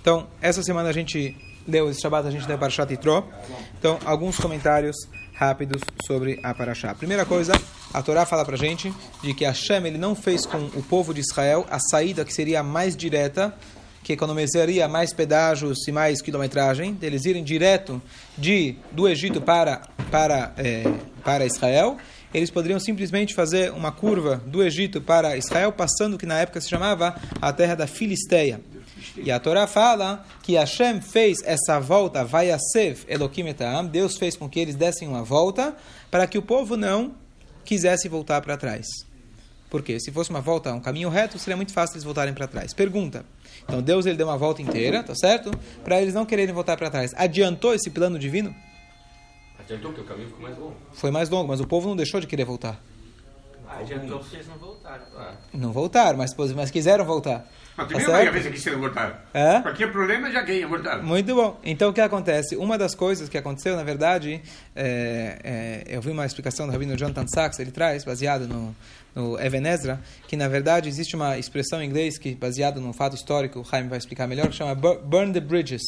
Então, essa semana a gente leu, esse Shabbat a gente leu Parashat Yitro. Então, alguns comentários rápidos sobre a Parashá. Primeira coisa, a Torá fala pra gente de que Hashem ele não fez com o povo de Israel a saída que seria mais direta, que economizaria mais pedágios e mais quilometragem, deles irem direto de do Egito para para é, para Israel. Eles poderiam simplesmente fazer uma curva do Egito para Israel, passando o que na época se chamava a terra da Filisteia. E a Torá fala que Hashem fez essa volta, vai a Sev Elohim etam, Deus fez com que eles dessem uma volta para que o povo não quisesse voltar para trás. Porque se fosse uma volta, um caminho reto, seria muito fácil eles voltarem para trás. Pergunta. Então Deus ele deu uma volta inteira, tá certo? Para eles não quererem voltar para trás. Adiantou esse plano divino? Adiantou que o caminho ficou mais longo. Foi mais longo, mas o povo não deixou de querer voltar. Ah, adiantou porque eles não voltaram. Ah. Não voltaram, mas, mas quiseram voltar. Mas Tá também certo? uma vez que quiseram voltar. É? Qualquer problema já queriam voltar. Muito bom. Então, o que acontece? Uma das coisas que aconteceu, na verdade, é, é, eu vi uma explicação do Rabino Jonathan Sachs, ele traz, baseado no, no Even Ezra, que, na verdade, existe uma expressão em inglês, que baseado num fato histórico, o Chaim vai explicar melhor, que chama "bur- burn the bridges.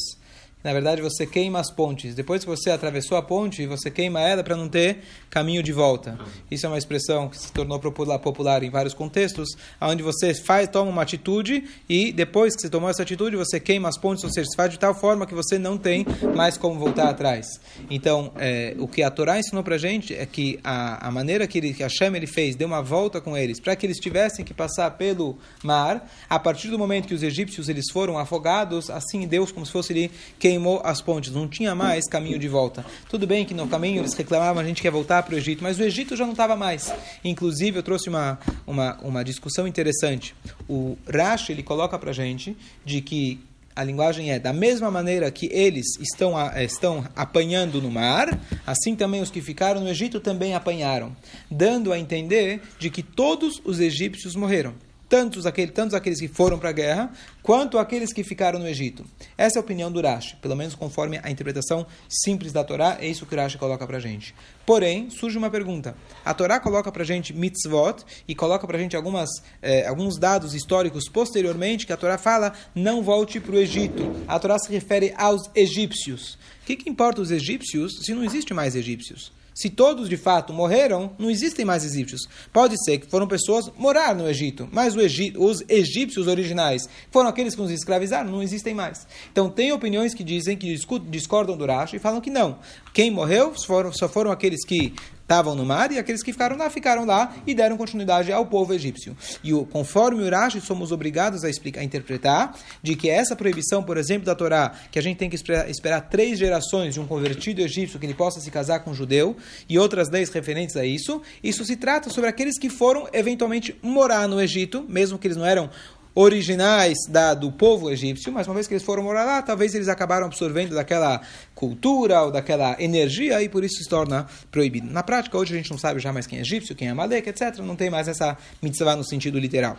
Na verdade, você queima as pontes. Depois que você atravessou a ponte, você queima ela para não ter caminho de volta. Isso é uma expressão que se tornou popular, popular em vários contextos, onde você faz, toma uma atitude e depois que você tomou essa atitude, você queima as pontes, ou seja, se faz de tal forma que você não tem mais como voltar atrás. Então, é, o que a Torá ensinou para gente é que a, a maneira que, ele, que Hashem ele fez, deu uma volta com eles, para que eles tivessem que passar pelo mar, a partir do momento que os egípcios eles foram afogados, assim Deus, como se fosse ele, queimou as pontes, não tinha mais caminho de volta. Tudo bem que no caminho eles reclamavam, a gente quer voltar para o Egito, mas o Egito já não estava mais. Inclusive, eu trouxe uma, uma, uma discussão interessante. O Rashi, ele coloca para gente de que a linguagem é da mesma maneira que eles estão, estão apanhando no mar, assim também os que ficaram no Egito também apanharam, dando a entender de que todos os egípcios morreram. Tantos, aquele, tantos aqueles que foram para a guerra, quanto aqueles que ficaram no Egito. Essa é a opinião do Rashi, pelo menos conforme a interpretação simples da Torá, é isso que o Rashi coloca para a gente. Porém, surge uma pergunta. A Torá coloca para a gente mitzvot e coloca para a gente algumas, eh, alguns dados históricos posteriormente que a Torá fala não volte para o Egito. A Torá se refere aos egípcios. O que, que importa os egípcios se não existe mais egípcios? Se todos de fato morreram, não existem mais egípcios. Pode ser que foram pessoas morar no Egito, mas Egi- os egípcios originais, foram aqueles que nos escravizaram, não existem mais. Então tem opiniões que dizem que discordam do Rashi e falam que não. Quem morreu foram- só foram aqueles que estavam no mar e aqueles que ficaram lá ficaram lá e deram continuidade ao povo egípcio. E o, conforme o Rashi, somos obrigados a, explicar, a interpretar de que essa proibição, por exemplo, da Torá, que a gente tem que esperar, esperar três gerações de um convertido egípcio que ele possa se casar com um judeu e outras leis referentes a isso, isso se trata sobre aqueles que foram eventualmente morar no Egito, mesmo que eles não eram originais da, do povo egípcio, mas uma vez que eles foram morar lá, talvez eles acabaram absorvendo daquela cultura ou daquela energia e por isso se torna proibido. Na prática, hoje a gente não sabe já mais quem é egípcio, quem é Amalek, etc. Não tem mais essa mitzvah no sentido literal.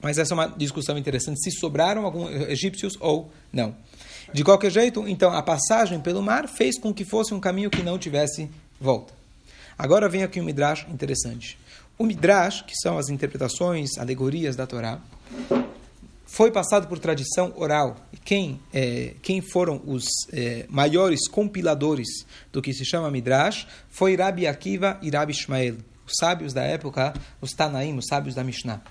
Mas essa é uma discussão interessante, se sobraram alguns egípcios ou não. De qualquer jeito, então, a passagem pelo mar fez com que fosse um caminho que não tivesse volta. Agora vem aqui um Midrash interessante. O Midrash, que são as interpretações, alegorias da Torá, foi passado por tradição oral. Quem, eh, quem foram os eh, maiores compiladores do que se chama Midrash foi Rabi Akiva e Rabi Ishmael, os sábios da época, os Tanaim, os sábios da Mishnah.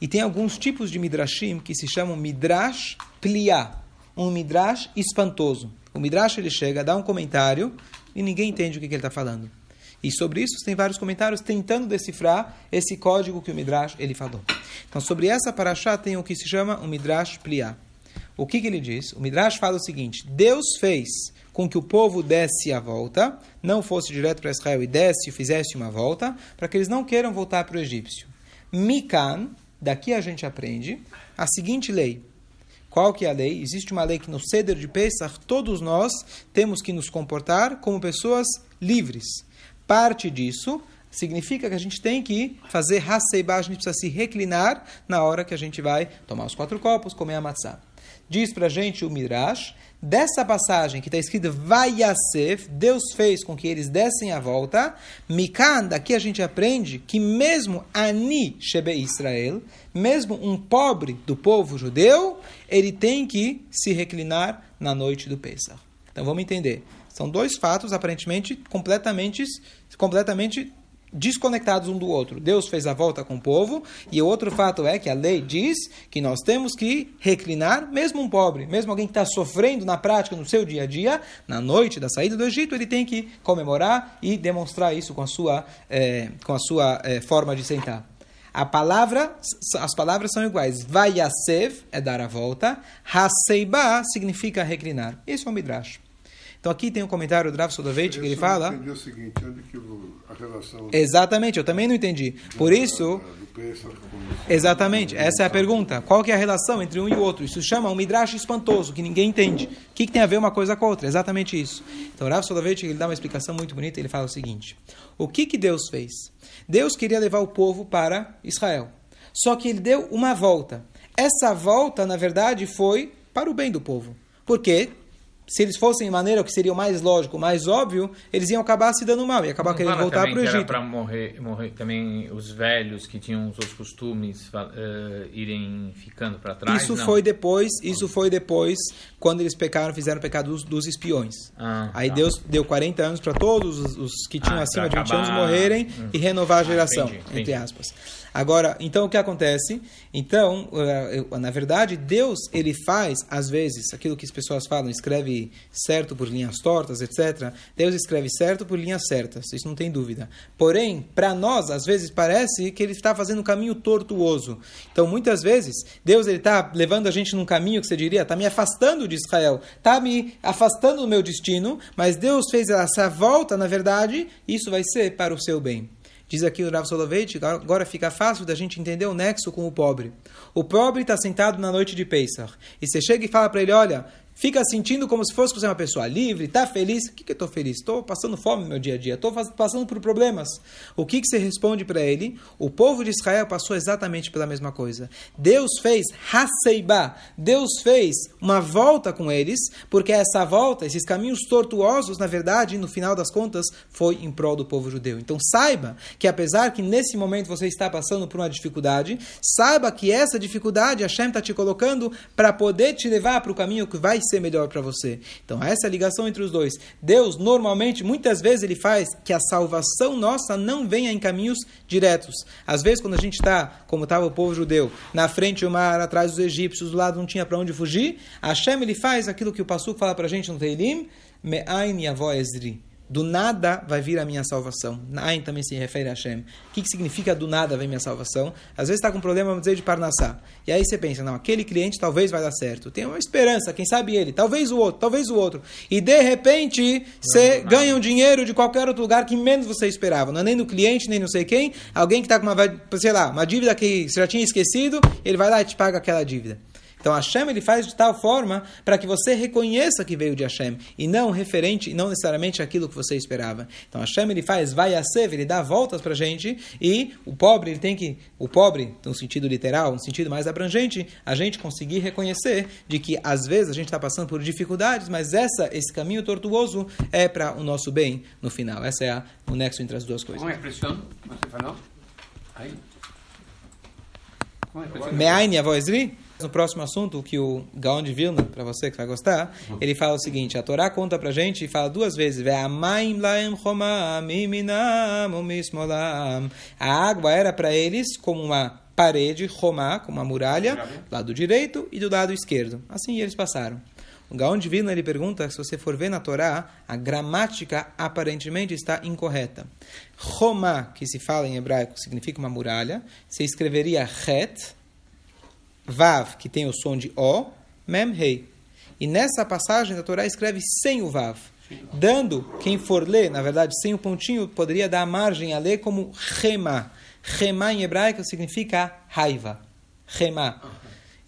E tem alguns tipos de Midrashim que se chamam Midrash Pliá, um Midrash espantoso. O Midrash ele chega, dá um comentário e ninguém entende o que, que ele está falando. E sobre isso tem vários comentários tentando decifrar esse código que o Midrash ele falou. Então sobre essa paraxá tem o que se chama o Midrash Pliá. O que, que ele diz? O Midrash fala o seguinte: Deus fez com que o povo desse a volta, não fosse direto para Israel e desse e fizesse uma volta, para que eles não queiram voltar para o egípcio. Mikan, daqui a gente aprende a seguinte lei. Qual que é a lei? Existe uma lei que no Seder de Pesach todos nós temos que nos comportar como pessoas livres. Parte disso, significa que a gente tem que fazer Haseibá, a gente precisa se reclinar na hora que a gente vai tomar os quatro copos, comer a matzah. Diz pra gente o Midrash, dessa passagem que está escrito Vayasef, Deus fez com que eles dessem a volta, Mikan, daqui a gente aprende que mesmo Ani Shebe Israel, mesmo um pobre do povo judeu, ele tem que se reclinar na noite do Pesach. Então vamos entender. São dois fatos aparentemente completamente, completamente desconectados um do outro. Deus fez a volta com o povo, e o outro fato é que a lei diz que nós temos que reclinar, mesmo um pobre, mesmo alguém que está sofrendo na prática, no seu dia a dia, na noite da saída do Egito, ele tem que comemorar e demonstrar isso com a sua, é, com a sua é, forma de sentar. A palavra, as palavras são iguais. Vayasev é dar a volta. Haseiba significa reclinar. Esse é o Midrash. Então aqui tem um comentário do Rav Sodoveit que ele fala. Eu entendi o seguinte, onde que a relação. Exatamente, eu também não entendi. Por isso. Exatamente, essa é a pergunta. Qual que é a relação entre um e o outro? Isso chama um midrash espantoso, que ninguém entende. O que, que tem a ver uma coisa com a outra? Exatamente isso. Então, o Rav Soloveitch, ele dá uma explicação muito bonita, ele fala o seguinte. O que, que Deus fez? Deus queria levar o povo para Israel. Só que ele deu uma volta. Essa volta, na verdade, foi para o bem do povo. Por quê? Se eles fossem de maneira que seria o mais lógico, o mais óbvio, eles iam acabar se dando mal e acabar Não querendo voltar para o Egito. para morrer, morrer também os velhos que tinham os outros costumes eh, irem ficando para trás. Isso não. foi depois, isso foi depois quando eles pecaram, fizeram o pecado dos, dos espiões. Ah, Aí tá. Deus deu 40 anos para todos os, os que tinham Ah, acima de pra 20 anos morrerem Hum. e renovar a Ah, geração, entendi, entre entendi. aspas. Agora, então o que acontece? Então, eh, na verdade, Deus ele faz às vezes aquilo que as pessoas falam, escreve certo por linhas tortas, etc. Deus escreve certo por linhas certas, isso não tem dúvida. Porém, para nós às vezes parece que ele está fazendo um caminho tortuoso. Então, muitas vezes Deus ele está levando a gente num caminho que você diria, está me afastando de Israel, está me afastando do meu destino, mas Deus fez essa volta, na verdade, isso vai ser para o seu bem. Diz aqui o Rav Soloveitch, agora fica fácil da gente entender o nexo com o pobre. O pobre está sentado na noite de Pesach. E você chega e fala para ele, olha, fica sentindo como se fosse uma pessoa livre, está feliz. O que, que eu estou feliz? Estou passando fome no meu dia a dia, estou passando por problemas. O que, que você responde para ele? O povo de Israel passou exatamente pela mesma coisa. Deus fez Haseiba, Deus fez uma volta com eles, porque essa volta, esses caminhos tortuosos, na verdade, no final das contas, foi em prol do povo judeu. Então saiba que apesar que nesse momento você está passando por uma dificuldade, saiba que essa dificuldade Hashem está te colocando para poder te levar para o caminho que vai ser melhor para você. Então essa é a ligação entre os dois. Deus normalmente, muitas vezes ele faz que a salvação nossa não venha em caminhos diretos. Às vezes quando a gente está, como estava o povo judeu, na frente do mar, atrás dos egípcios, do lado não tinha para onde fugir, Hashem ele faz aquilo que o Passuco fala para a gente no Teilim, Me'ain yavo ezri. Do nada vai vir a minha salvação. Nain também se refere a Hashem. O que, que significa do nada vem minha salvação? Às vezes está com um problema, vamos dizer, de Parnassá. E aí você pensa, não, aquele cliente talvez vai dar certo. Tem uma esperança, quem sabe ele, talvez o outro, talvez o outro. E de repente você ganha um dinheiro de qualquer outro lugar que menos você esperava. Não é nem do cliente, nem não sei quem. Alguém que está com uma, sei lá, uma dívida que você já tinha esquecido, ele vai lá e te paga aquela dívida. Então Hashem ele faz de tal forma para que você reconheça que veio de Hashem e não referente, e não necessariamente aquilo que você esperava. Então Hashem ele faz vai a ser, ele dá voltas para a gente e o pobre ele tem que, o pobre no sentido literal, no sentido mais abrangente, a gente conseguir reconhecer de que às vezes a gente está passando por dificuldades, mas essa esse caminho tortuoso é para o nosso bem no final. Essa é a, o nexo entre as duas coisas. Com a expressão, você falou? Aí. Com a expressão. No próximo assunto, que o Gaon de Vilna, para você que vai gostar, ele fala o seguinte, a Torá conta pra gente e fala duas vezes. A água era para eles como uma parede, romá, como uma muralha, do lado direito e do lado esquerdo. Assim eles passaram. O Gaon de Vilna ele pergunta se você for ver na Torá, a gramática aparentemente está incorreta. Romá, que se fala em hebraico, significa uma muralha, se escreveria het, Vav, que tem o som de O, Mem, Rei. E nessa passagem da Torá escreve sem o Vav. Dando, quem for ler, na verdade, sem o pontinho, poderia dar margem a ler como Rema. Rema em hebraico significa raiva. Rema.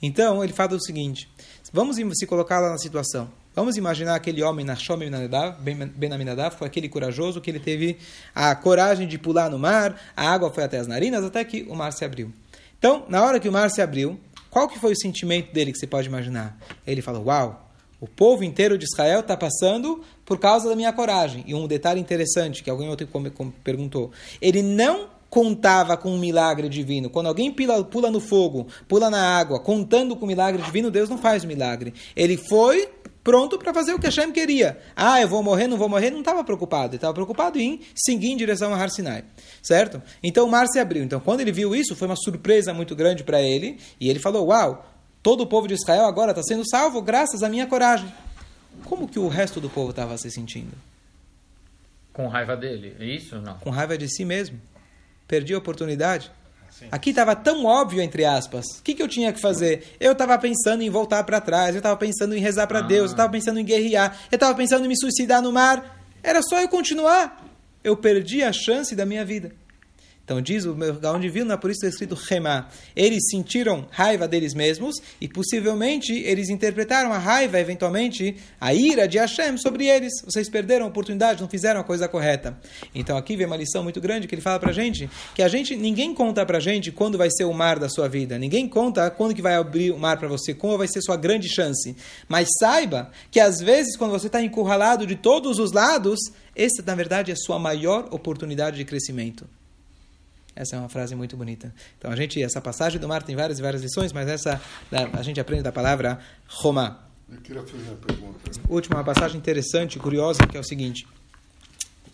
Então, ele fala o seguinte: vamos se colocar lá na situação. Vamos imaginar aquele homem, Nashom Ben Aminadav, foi aquele corajoso que ele teve a coragem de pular no mar, a água foi até as narinas, até que o mar se abriu. Então, na hora que o mar se abriu, qual que foi o sentimento dele que você pode imaginar? Ele falou, uau, o povo inteiro de Israel está passando por causa da minha coragem. E um detalhe interessante que alguém outro perguntou: ele não contava com um milagre divino. Quando alguém pula, pula no fogo, pula na água, contando com o milagre divino, Deus não faz milagre. Ele foi pronto para fazer o que Hashem queria. Ah, eu vou morrer, não vou morrer, não estava preocupado. Ele estava preocupado em seguir em direção a Har Sinai. Certo? Então o mar se abriu. Então quando ele viu isso, foi uma surpresa muito grande para ele. E ele falou, uau, todo o povo de Israel agora está sendo salvo graças à minha coragem. Como que o resto do povo estava se sentindo? Com raiva dele, é isso não? Com raiva de si mesmo perdi a oportunidade. Aqui estava tão óbvio, entre aspas. O que, que eu tinha que fazer? Eu estava pensando em voltar para trás, eu estava pensando em rezar para ah. Deus, eu estava pensando em guerrear, eu estava pensando em me suicidar no mar. Era só eu continuar. Eu perdi a chance da minha vida. Então diz o Gaon de Vilna, por isso está escrito Rema. Eles sentiram raiva deles mesmos e possivelmente eles interpretaram a raiva, eventualmente, a ira de Hashem sobre eles. Vocês perderam a oportunidade, não fizeram a coisa correta. Então aqui vem uma lição muito grande que ele fala pra gente, que a gente, ninguém conta pra gente quando vai ser o mar da sua vida. Ninguém conta quando que vai abrir o mar para você, como vai ser sua grande chance. Mas saiba que às vezes quando você está encurralado de todos os lados, essa na verdade é a sua maior oportunidade de crescimento. Essa é uma frase muito bonita. Então a gente, essa passagem do mar tem várias e várias lições, mas essa a gente aprende da palavra Roma. Eu queria fazer uma pergunta. Última uma passagem interessante, curiosa, que é o seguinte: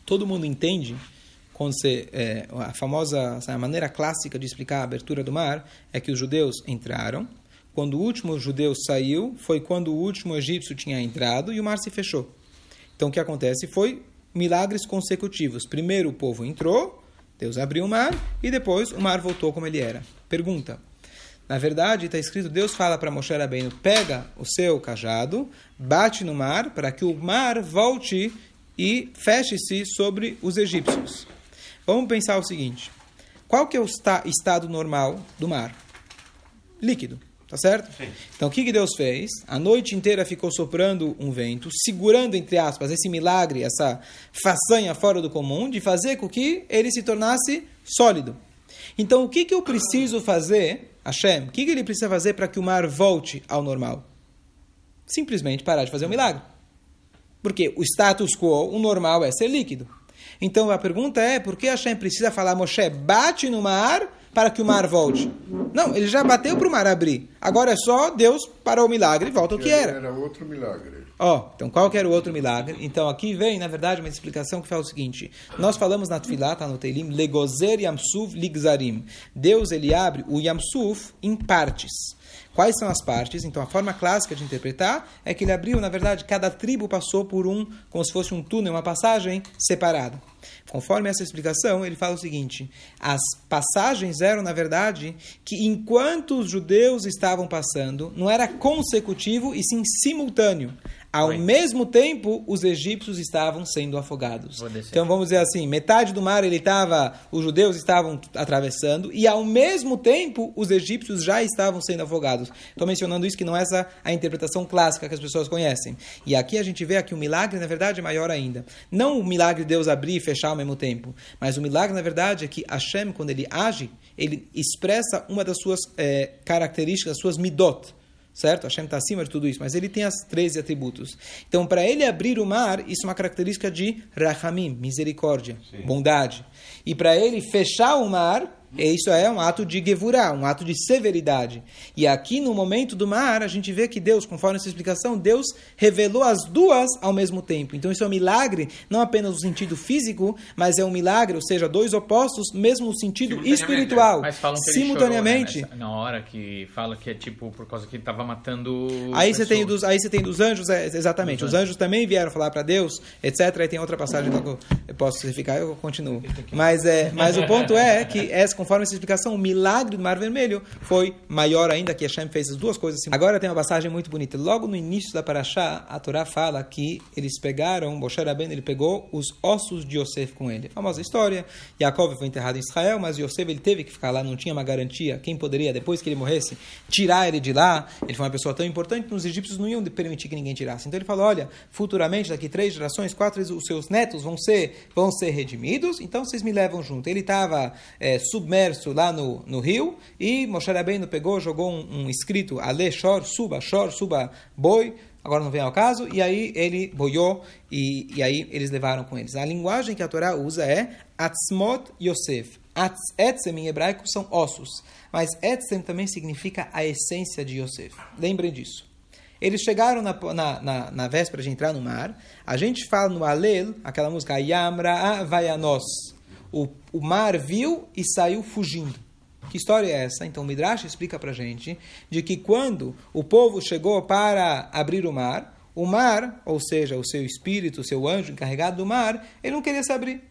todo mundo entende quando você é, a famosa a maneira clássica de explicar a abertura do mar é que os judeus entraram. Quando o último judeu saiu, foi quando o último egípcio tinha entrado e o mar se fechou. Então o que acontece foi milagres consecutivos. Primeiro o povo entrou, Deus abriu o mar e depois o mar voltou como ele era. Pergunta. Na verdade, está escrito, Deus fala para Moshe Rabbeinu, pega o seu cajado, bate no mar, para que o mar volte e feche-se sobre os egípcios. Vamos pensar o seguinte, qual que é o estado normal do mar? Líquido. Tá certo? Sim. Então o que, que Deus fez? A noite inteira ficou soprando um vento, segurando, entre aspas, esse milagre, essa façanha fora do comum, de fazer com que ele se tornasse sólido. Então o que, que eu preciso fazer, Hashem? O que, que ele precisa fazer para que o mar volte ao normal? Simplesmente parar de fazer o um milagre. Porque o status quo, o normal é ser líquido. Então a pergunta é, por que Hashem precisa falar, Moshe, bate no mar para que o mar volte. Não, ele já bateu para o mar abrir. Agora é só Deus para o milagre e volta ao que era. Era outro milagre. Ó, oh, então qual que era o outro milagre? Então aqui vem, na verdade, uma explicação que fala o seguinte. Nós falamos na Tfilah, tá no Teilim, Legozer Yamsuf Ligzarim. Deus, ele abre o Yamsuf em partes. Quais são as partes? Então, a forma clássica de interpretar é que ele abriu, na verdade, cada tribo passou por um, como se fosse um túnel, uma passagem separada. Conforme essa explicação, ele fala o seguinte: as passagens eram, na verdade, que enquanto os judeus estavam passando, não era consecutivo e sim simultâneo. Ao Oi. mesmo tempo, os egípcios estavam sendo afogados. Então vamos dizer assim, metade do mar ele estava, os judeus estavam atravessando e ao mesmo tempo os egípcios já estavam sendo afogados. Estou mencionando isso que não é essa a interpretação clássica que as pessoas conhecem. E aqui a gente vê que o milagre na verdade é maior ainda. Não o milagre de Deus abrir e fechar ao mesmo tempo, mas o milagre na verdade é que Hashem quando ele age, ele expressa uma das suas é, características, suas midot certo? Hashem está acima de tudo isso, mas ele tem as 13 atributos. Então, para ele abrir o mar, isso é uma característica de Rahamim, misericórdia, Sim. bondade. E para ele fechar o mar, isso é um ato de gevurah, um ato de severidade. E aqui no momento do mar, a gente vê que Deus, conforme essa explicação, Deus revelou as duas ao mesmo tempo. Então isso é um milagre, não apenas no sentido físico, mas é um milagre, ou seja, dois opostos, mesmo no sentido espiritual. Mas falam que simultaneamente. Chorou, né, na hora que fala que é tipo por causa que ele estava matando. Aí você tem dos, aí você tem dos anjos, é, exatamente. Os anjos também vieram falar para Deus, etc. Aí tem outra passagem que eu posso ficar, eu continuo. Mas é, mas o ponto é que essa conforme essa explicação, o milagre do Mar Vermelho foi maior ainda, que Hashem fez as duas coisas. Agora tem uma passagem muito bonita. Logo no início da Parashá, a Torá fala que eles pegaram, Moshe Rabbeinu, ele pegou os ossos de Yosef com ele. Famosa história. Yaakov foi enterrado em Israel, mas Yosef ele teve que ficar lá, não tinha uma garantia. Quem poderia, depois que ele morresse, tirar ele de lá? Ele foi uma pessoa tão importante que os egípcios não iam permitir que ninguém tirasse. Então ele falou, olha, futuramente, daqui três gerações, quatro, os seus netos vão ser, vão ser redimidos, então vocês me levam junto. Ele estava é, submerso lá no, no rio e Moshe Rabbeinu pegou, jogou um, um escrito, Ale, Shor, suba, Shor, suba, boi, agora não vem ao caso, e aí ele boiou e, e aí eles levaram com eles. A linguagem que a Torá usa é Atzmot Yosef. Atz, etzem em hebraico são ossos, mas etzem também significa a essência de Yosef. Lembrem disso. Eles chegaram na, na, na, na, véspera de entrar no mar. A gente fala no Alel, aquela música, Yamra Vayanos. O, o mar viu e saiu fugindo. Que história é essa? Então o Midrash explica para gente de que quando o povo chegou para abrir o mar, o mar, ou seja, o seu espírito, o seu anjo encarregado do mar, ele não queria se abrir.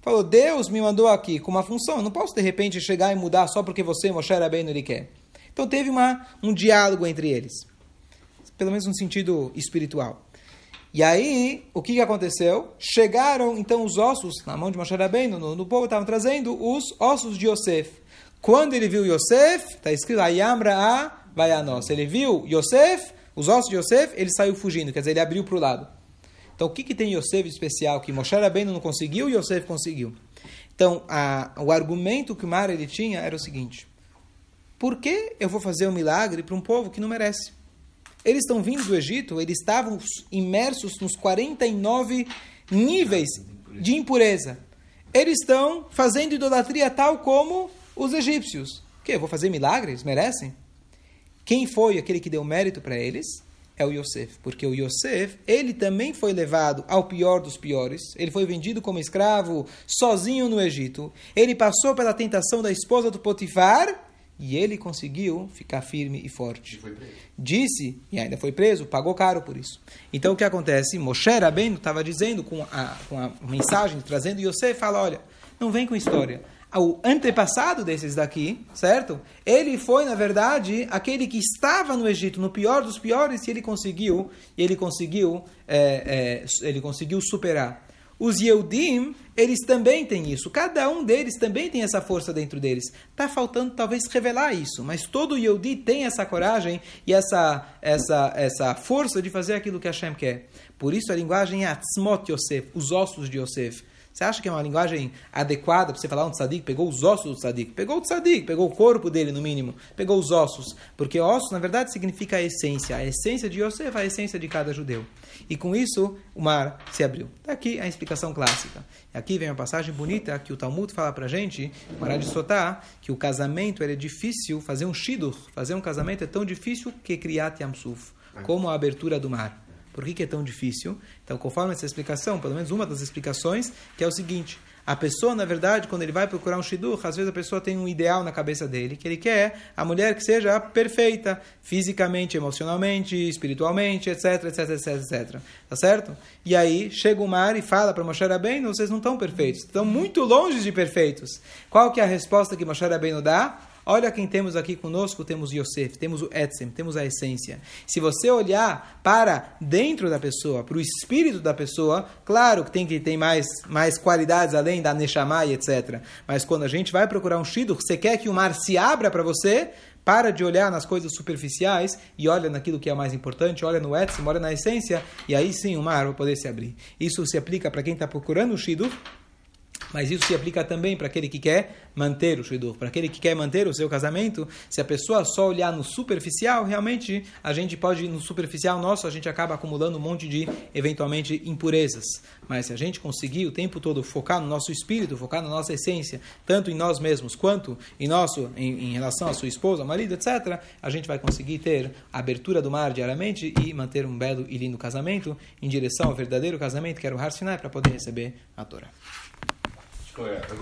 Falou, Deus me mandou aqui com uma função, não posso de repente chegar e mudar só porque você, Moshe Rabbeinu, ele quer. Então teve uma, um diálogo entre eles, pelo menos no sentido espiritual. E aí, o que, que aconteceu? Chegaram então os ossos, na mão de Moshe Rabbeinu, no, no povo estavam trazendo os ossos de Yosef. Quando ele viu Yosef, está escrito Ayamra a Vayanos. Ele viu Yosef, os ossos de Yosef, ele saiu fugindo, quer dizer, ele abriu para o lado. Então, o que, que tem Yosef de especial que Moshe Rabbeinu não conseguiu e Yosef conseguiu? Então, a, o argumento que o Mar ele tinha era o seguinte: por que eu vou fazer um milagre para um povo que não merece? Eles estão vindo do Egito, eles estavam imersos nos 49 níveis de impureza. Eles estão fazendo idolatria tal como os egípcios. Que? Vou fazer milagres? Merecem? Quem foi aquele que deu mérito para eles? é o Yosef, porque o Yosef, ele também foi levado ao pior dos piores, ele foi vendido como escravo sozinho no Egito, ele passou pela tentação da esposa do Potifar e ele conseguiu ficar firme e forte. Disse, e ainda foi preso, pagou caro por isso. Então o que acontece? Moshe Rabbeinu estava dizendo com a, com a mensagem, trazendo Yosef, fala, olha, não vem com história o antepassado desses daqui, certo? Ele foi, na verdade, aquele que estava no Egito, no pior dos piores, e ele conseguiu, ele conseguiu, é, é, ele conseguiu superar. Os Yehudim, eles também têm isso. Cada um deles também tem essa força dentro deles. Está faltando talvez revelar isso, mas todo Yehudi tem essa coragem e essa, essa, essa força de fazer aquilo que Hashem quer. Por isso a linguagem é Atzmot Yosef, os ossos de Yosef. Você acha que é uma linguagem adequada para você falar um tzadik? Pegou os ossos do tzadik. Pegou o tzadik, pegou o corpo dele, no mínimo. Pegou os ossos. Porque ossos, na verdade, significa a essência. A essência de Yosef, a essência de cada judeu. E com isso, o mar se abriu. Daqui a explicação clássica. E aqui vem uma passagem bonita que o Talmud fala para a gente, para de Sotá, que o casamento é difícil, fazer um shidur, fazer um casamento é tão difícil que criar Yamsuf, como a abertura do mar. Por que, que é tão difícil? Então, conforme essa explicação, pelo menos uma das explicações, que é o seguinte: a pessoa, na verdade, quando ele vai procurar um shidduch, às vezes a pessoa tem um ideal na cabeça dele, que ele quer a mulher que seja perfeita, fisicamente, emocionalmente, espiritualmente, etc, etc, etc, etc. Tá certo? E aí, chega o mar e fala para Moshe Rabbeinu, vocês não estão perfeitos, estão muito longe de perfeitos. Qual que é a resposta que Moshe Rabbeinu dá? Olha quem temos aqui conosco, temos Yosef, temos o Etzem, temos a essência. Se você olhar para dentro da pessoa, para o espírito da pessoa, claro que tem que ter mais, mais qualidades além da Neshama etc. Mas quando a gente vai procurar um Shidur, você quer que o mar se abra para você, para de olhar nas coisas superficiais e olha naquilo que é mais importante, olha no Etzem, olha na essência, e aí sim o mar vai poder se abrir. Isso se aplica para quem está procurando o Shidur, mas isso se aplica também para aquele que quer manter o Shidur, para aquele que quer manter o seu casamento. Se a pessoa só olhar no superficial, realmente a gente pode, no superficial nosso, a gente acaba acumulando um monte de, eventualmente, impurezas. Mas se a gente conseguir o tempo todo focar no nosso espírito, focar na nossa essência, tanto em nós mesmos quanto em nosso, em, em relação à sua esposa, marido, etc., a gente vai conseguir ter a abertura do mar diariamente e manter um belo e lindo casamento em direção ao verdadeiro casamento, que era o Har Sinai, para poder receber a Torá. Agora